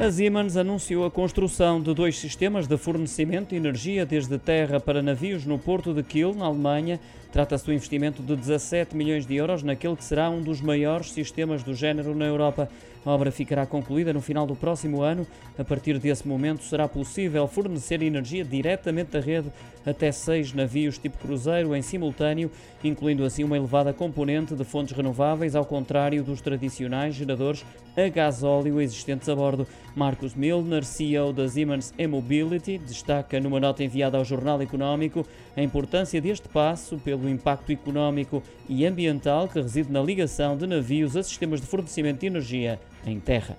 A Siemens anunciou a construção de dois sistemas de fornecimento de energia desde terra para navios no porto de Kiel, na Alemanha. Trata-se do investimento de 17 milhões de euros naquele que será um dos maiores sistemas do género na Europa. A obra ficará concluída no final do próximo ano. A partir desse momento será possível fornecer energia diretamente da rede até seis navios tipo cruzeiro em simultâneo, incluindo assim uma elevada componente de fontes renováveis, ao contrário dos tradicionais geradores a gasóleo existentes a bordo. Marcos Milner, CEO da Siemens E-Mobility, destaca numa nota enviada ao Jornal Económico a importância deste passo pelo impacto económico e ambiental que reside na ligação de navios a sistemas de fornecimento de energia em terra.